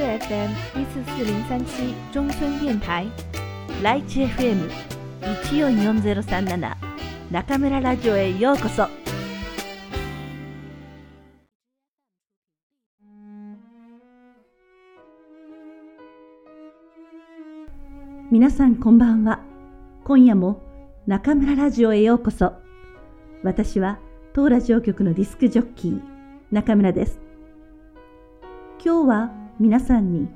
FM 一四四零三七中村電台ライチ FM 一四四ゼロ三七中村ラジオへようこそ。皆さんこんばんは。今夜も中村ラジオへようこそ。私は当ラジオ局のディスクジョッキー中村です。今日は皆さんに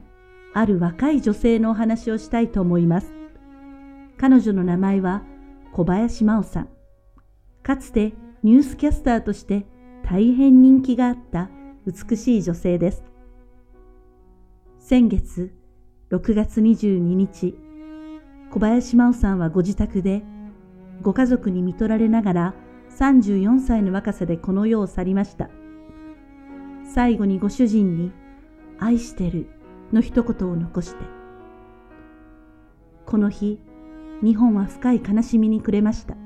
ある若い女性のお話をしたいと思います。彼女の名前は小林真央さん。かつてニュースキャスターとして大変人気があった美しい女性です。先月6月22日、小林真央さんはご自宅で、ご家族に見取られながら34歳の若さでこの世を去りました。最後にご主人に、愛してるの一言を残して。この日、日本は深い悲しみに暮れました。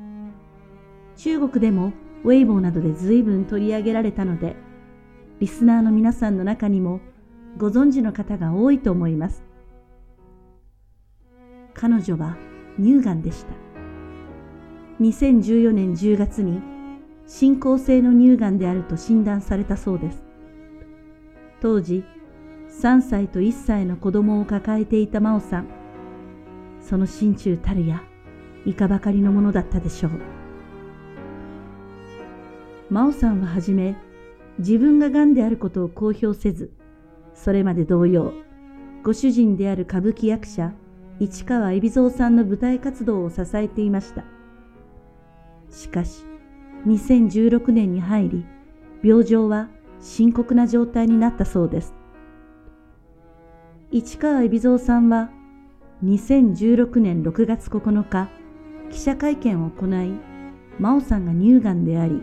中国でもウェイボーなどで随分取り上げられたので、リスナーの皆さんの中にもご存知の方が多いと思います。彼女は乳がんでした。2014年10月に進行性の乳がんであると診断されたそうです。当時、3歳と1歳の子供を抱えていた真央さん。その心中たるや、いかばかりのものだったでしょう。真央さんははじめ、自分が癌であることを公表せず、それまで同様、ご主人である歌舞伎役者、市川海老蔵さんの舞台活動を支えていました。しかし、2016年に入り、病状は深刻な状態になったそうです。市川海老蔵さんは、2016年6月9日、記者会見を行い、真央さんが乳がんであり、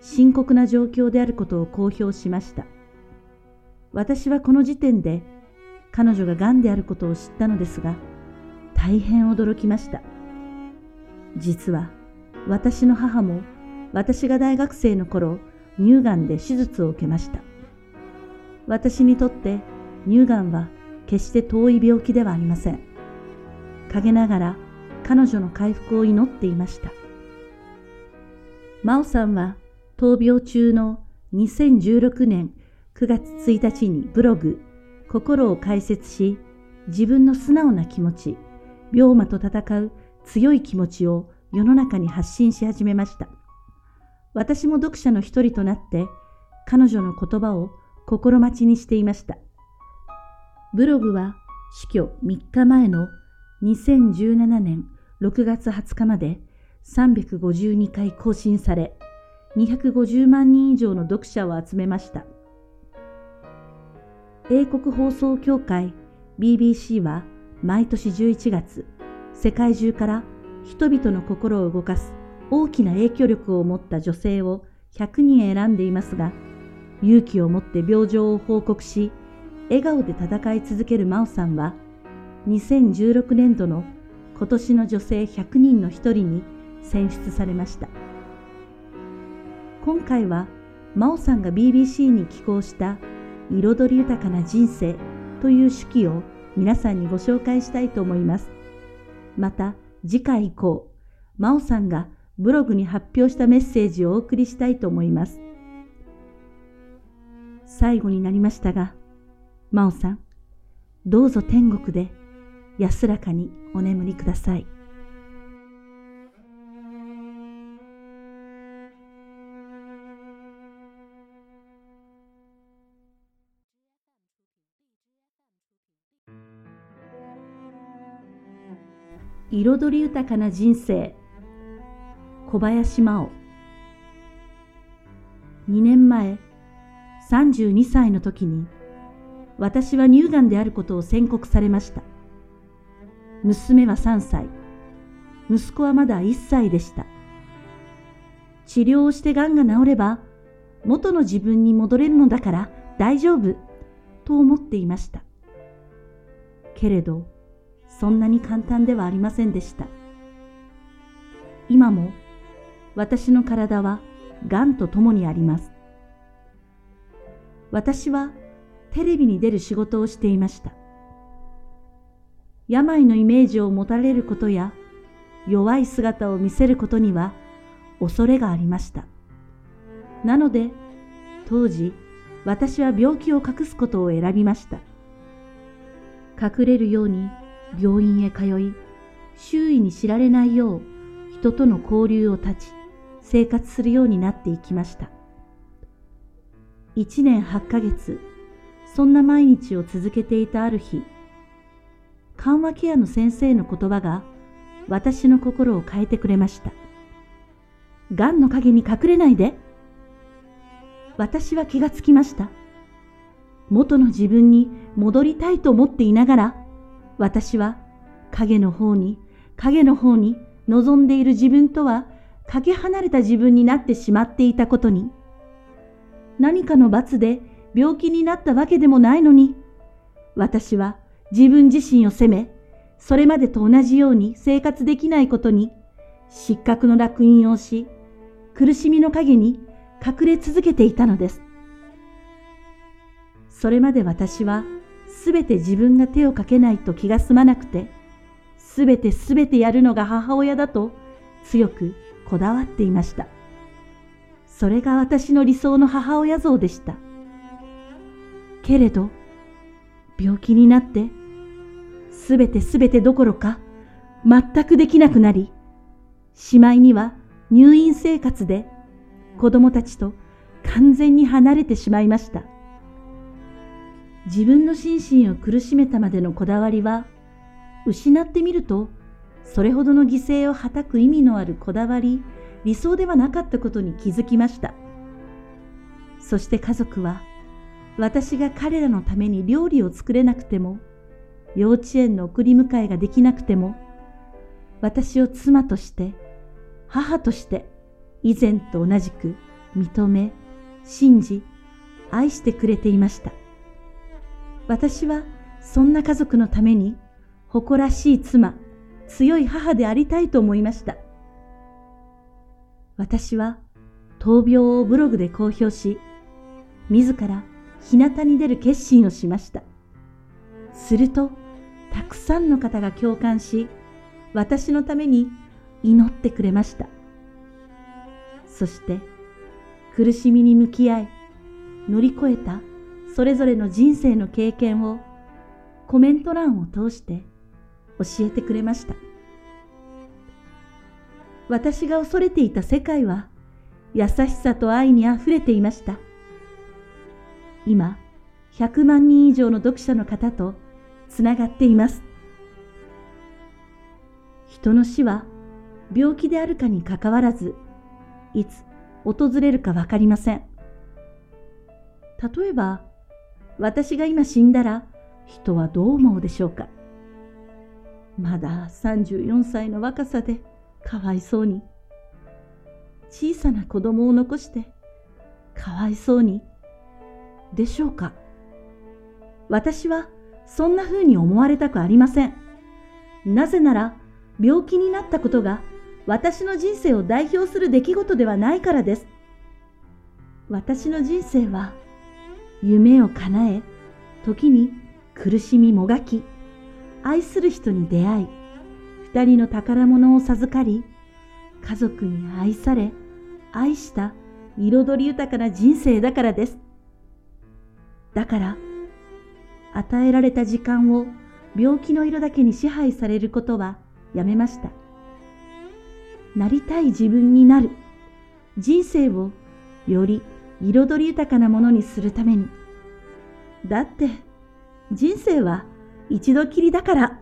深刻な状況であることを公表しました。私はこの時点で彼女が癌であることを知ったのですが、大変驚きました。実は私の母も私が大学生の頃乳がんで手術を受けました。私にとって乳がんは決して遠い病気ではありません。陰ながら彼女の回復を祈っていました。真央さんは闘病中の2016年9月1日にブログ心を解説し自分の素直な気持ち、病魔と戦う強い気持ちを世の中に発信し始めました。私も読者の一人となって彼女の言葉を心待ちにしていました。ブログは死去3日前の2017年6月20日まで352回更新され、250万人以上の読者を集めました。英国放送協会 BBC は毎年11月、世界中から人々の心を動かす大きな影響力を持った女性を100人選んでいますが、勇気を持って病状を報告し、笑顔で戦い続ける真央さんは、2016年度の今年の女性100人の一人に選出されました。今回は真央さんが BBC に寄稿した彩り豊かな人生という手記を皆さんにご紹介したいと思います。また次回以降、真央さんがブログに発表したメッセージをお送りしたいと思います。最後になりましたが、真央さん、どうぞ天国で安らかにお眠りください。彩り豊かな人生小林真央2年前32歳の時に私は乳がんであることを宣告されました娘は3歳息子はまだ1歳でした治療をしてがんが治れば元の自分に戻れるのだから大丈夫と思っていましたけれどそんなに簡単ではありませんでした。今も私の体は癌と共にあります。私はテレビに出る仕事をしていました。病のイメージを持たれることや弱い姿を見せることには恐れがありました。なので当時私は病気を隠すことを選びました。隠れるように病院へ通い、周囲に知られないよう人との交流を断ち、生活するようになっていきました。一年八ヶ月、そんな毎日を続けていたある日、緩和ケアの先生の言葉が私の心を変えてくれました。癌の影に隠れないで。私は気がつきました。元の自分に戻りたいと思っていながら、私は影の方に、影の方に望んでいる自分とはかけ離れた自分になってしまっていたことに、何かの罰で病気になったわけでもないのに、私は自分自身を責め、それまでと同じように生活できないことに、失格の烙印をし、苦しみの陰に隠れ続けていたのです。それまで私はすべて自分が手をかけないと気が済まなくて、すべてすべてやるのが母親だと強くこだわっていました。それが私の理想の母親像でした。けれど、病気になってすべてすべてどころか、全くできなくなり、しまいには入院生活で子供たちと完全に離れてしまいました。自分の心身を苦しめたまでのこだわりは、失ってみると、それほどの犠牲をはたく意味のあるこだわり、理想ではなかったことに気づきました。そして家族は、私が彼らのために料理を作れなくても、幼稚園の送り迎えができなくても、私を妻として、母として、以前と同じく認め、信じ、愛してくれていました。私はそんな家族のために誇らしい妻、強い母でありたいと思いました。私は闘病をブログで公表し、自ら日向に出る決心をしました。すると、たくさんの方が共感し、私のために祈ってくれました。そして、苦しみに向き合い、乗り越えたそれぞれの人生の経験をコメント欄を通して教えてくれました。私が恐れていた世界は優しさと愛に溢れていました。今、100万人以上の読者の方とつながっています。人の死は病気であるかにかかわらず、いつ訪れるかわかりません。例えば、私が今死んだら人はどう思うでしょうか。まだ34歳の若さでかわいそうに。小さな子供を残してかわいそうに。でしょうか？私はそんな風に思われたくありません。なぜなら、病気になったことが私の人生を代表する出来事ではないからです。私の人生は、夢を叶え、時に苦しみもがき、愛する人に出会い、二人の宝物を授かり、家族に愛され、愛した彩り豊かな人生だからです。だから、与えられた時間を病気の色だけに支配されることはやめました。なりたい自分になる。人生をより彩り豊かなものにするために。だって、人生は一度きりだから。